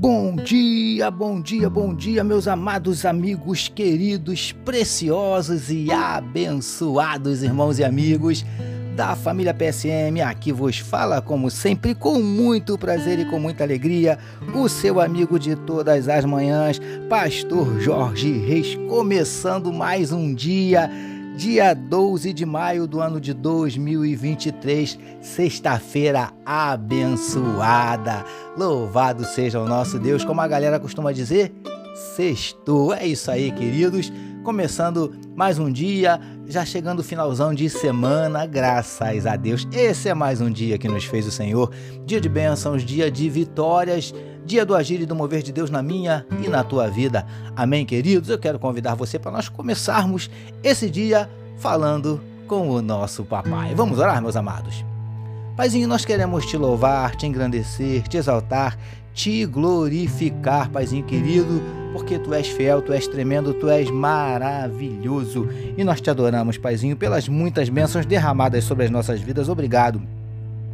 Bom dia, bom dia, bom dia, meus amados amigos, queridos, preciosos e abençoados irmãos e amigos da família PSM. Aqui vos fala, como sempre, com muito prazer e com muita alegria, o seu amigo de todas as manhãs, Pastor Jorge Reis, começando mais um dia dia 12 de maio do ano de 2023, sexta-feira abençoada. Louvado seja o nosso Deus, como a galera costuma dizer, sextou. É isso aí, queridos. Começando mais um dia, já chegando o finalzão de semana, graças a Deus. Esse é mais um dia que nos fez o Senhor. Dia de bênçãos, dia de vitórias, dia do agir e do mover de Deus na minha e na tua vida. Amém, queridos? Eu quero convidar você para nós começarmos esse dia falando com o nosso papai. Vamos orar, meus amados? Paizinho, nós queremos te louvar, te engrandecer, te exaltar, te glorificar, Paizinho querido, porque tu és fiel, tu és tremendo, tu és maravilhoso. E nós te adoramos, Paizinho, pelas muitas bênçãos derramadas sobre as nossas vidas. Obrigado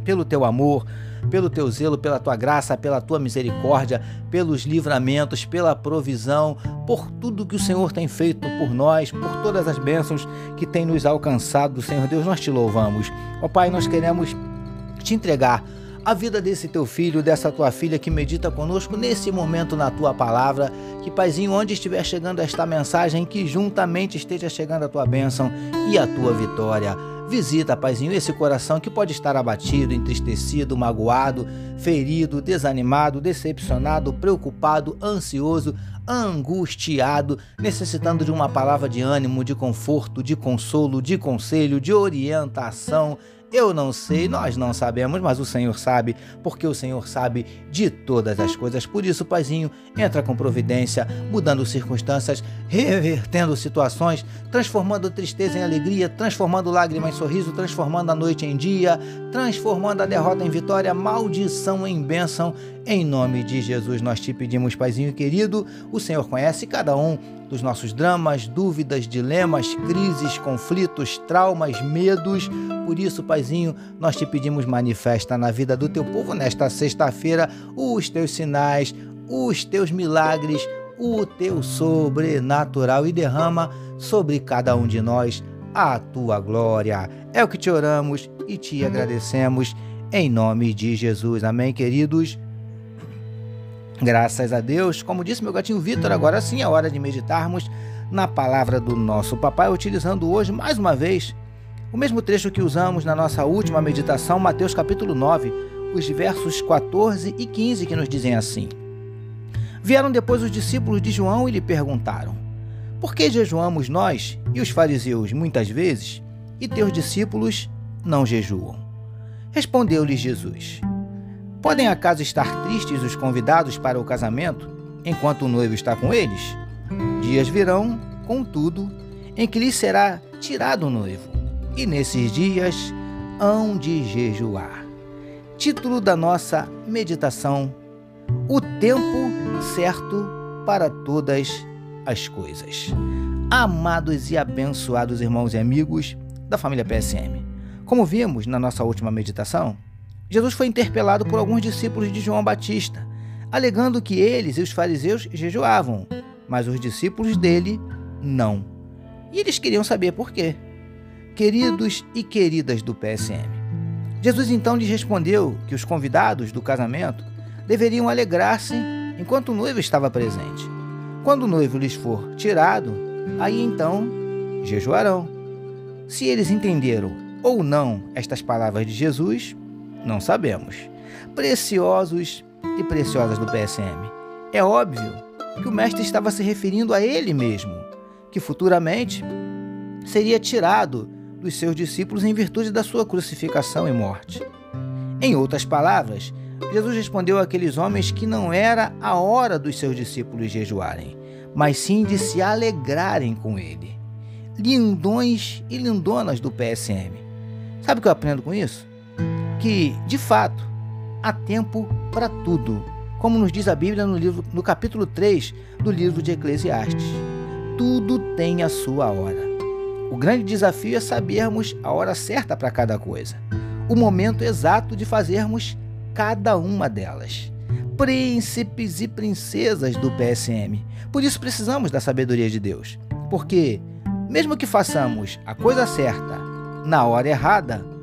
pelo teu amor, pelo teu zelo, pela tua graça, pela tua misericórdia, pelos livramentos, pela provisão, por tudo que o Senhor tem feito por nós, por todas as bênçãos que tem nos alcançado, Senhor Deus, nós te louvamos. Ó Pai, nós queremos te entregar a vida desse teu filho, dessa tua filha que medita conosco nesse momento na tua palavra. Que, Paizinho, onde estiver chegando esta mensagem, que juntamente esteja chegando a tua bênção e a tua vitória. Visita, Paizinho, esse coração que pode estar abatido, entristecido, magoado, ferido, desanimado, decepcionado, preocupado, ansioso, angustiado, necessitando de uma palavra de ânimo, de conforto, de consolo, de conselho, de orientação eu não sei, nós não sabemos, mas o Senhor sabe, porque o Senhor sabe de todas as coisas. Por isso, Paizinho, entra com providência, mudando circunstâncias, revertendo situações, transformando tristeza em alegria, transformando lágrima em sorriso, transformando a noite em dia, transformando a derrota em vitória, maldição em bênção. Em nome de Jesus, nós te pedimos, Paizinho querido, o Senhor conhece cada um dos nossos dramas, dúvidas, dilemas, crises, conflitos, traumas, medos. Por isso, Paizinho, nós te pedimos manifesta na vida do teu povo nesta sexta-feira os teus sinais, os teus milagres, o teu sobrenatural e derrama sobre cada um de nós a tua glória. É o que te oramos e te agradecemos em nome de Jesus. Amém, queridos. Graças a Deus, como disse meu gatinho Vitor, agora sim é hora de meditarmos na palavra do nosso papai, utilizando hoje mais uma vez o mesmo trecho que usamos na nossa última meditação, Mateus capítulo 9, os versos 14 e 15, que nos dizem assim: Vieram depois os discípulos de João e lhe perguntaram: Por que jejuamos nós e os fariseus muitas vezes, e teus discípulos não jejuam? Respondeu-lhes Jesus: Podem acaso estar tristes os convidados para o casamento, enquanto o noivo está com eles? Dias virão, contudo, em que lhes será tirado o noivo, e nesses dias hão de jejuar. Título da nossa meditação: O tempo certo para todas as coisas. Amados e abençoados irmãos e amigos da família PSM. Como vimos na nossa última meditação, Jesus foi interpelado por alguns discípulos de João Batista, alegando que eles e os fariseus jejuavam, mas os discípulos dele não. E eles queriam saber por quê. Queridos e queridas do PSM, Jesus então lhes respondeu que os convidados do casamento deveriam alegrar-se enquanto o noivo estava presente. Quando o noivo lhes for tirado, aí então jejuarão. Se eles entenderam ou não estas palavras de Jesus, não sabemos. Preciosos e preciosas do PSM. É óbvio que o mestre estava se referindo a ele mesmo, que futuramente seria tirado dos seus discípulos em virtude da sua crucificação e morte. Em outras palavras, Jesus respondeu àqueles homens que não era a hora dos seus discípulos jejuarem, mas sim de se alegrarem com ele. Lindões e lindonas do PSM. Sabe o que eu aprendo com isso? Que, de fato, há tempo para tudo, como nos diz a Bíblia no, livro, no capítulo 3 do livro de Eclesiastes. Tudo tem a sua hora. O grande desafio é sabermos a hora certa para cada coisa, o momento exato de fazermos cada uma delas. Príncipes e princesas do PSM. Por isso precisamos da sabedoria de Deus. Porque, mesmo que façamos a coisa certa na hora errada,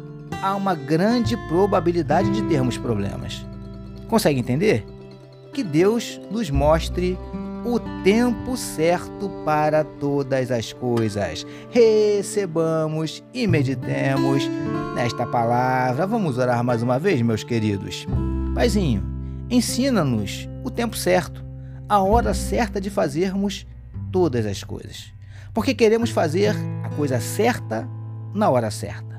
há uma grande probabilidade de termos problemas. Consegue entender? Que Deus nos mostre o tempo certo para todas as coisas. Recebamos e meditemos nesta palavra. Vamos orar mais uma vez, meus queridos. Paizinho, ensina-nos o tempo certo, a hora certa de fazermos todas as coisas. Porque queremos fazer a coisa certa na hora certa.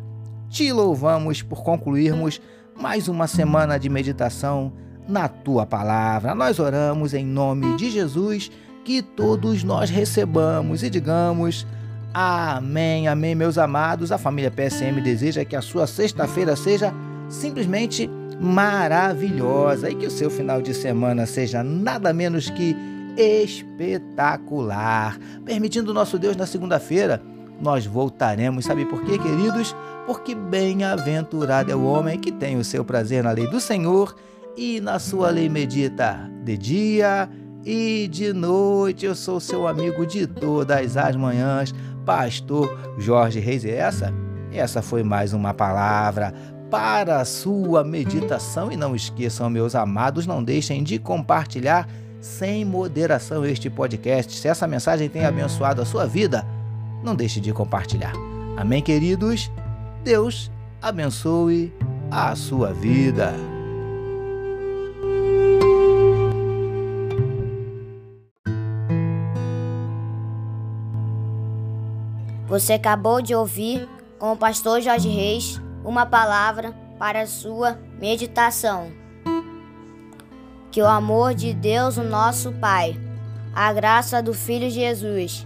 Te louvamos por concluirmos mais uma semana de meditação na tua palavra. Nós oramos em nome de Jesus, que todos nós recebamos e digamos. Amém, amém, meus amados. A família PSM deseja que a sua sexta-feira seja simplesmente maravilhosa e que o seu final de semana seja nada menos que espetacular. Permitindo nosso Deus, na segunda-feira, nós voltaremos. Sabe por quê, queridos? Porque bem-aventurado é o homem que tem o seu prazer na lei do Senhor e na sua lei medita de dia e de noite. Eu sou seu amigo de todas as manhãs, Pastor Jorge Reis. E essa, essa foi mais uma palavra para a sua meditação. E não esqueçam, meus amados, não deixem de compartilhar sem moderação este podcast. Se essa mensagem tem abençoado a sua vida, não deixe de compartilhar. Amém, queridos? Deus abençoe a sua vida. Você acabou de ouvir com o pastor Jorge Reis uma palavra para a sua meditação. Que o amor de Deus, o nosso Pai, a graça do Filho Jesus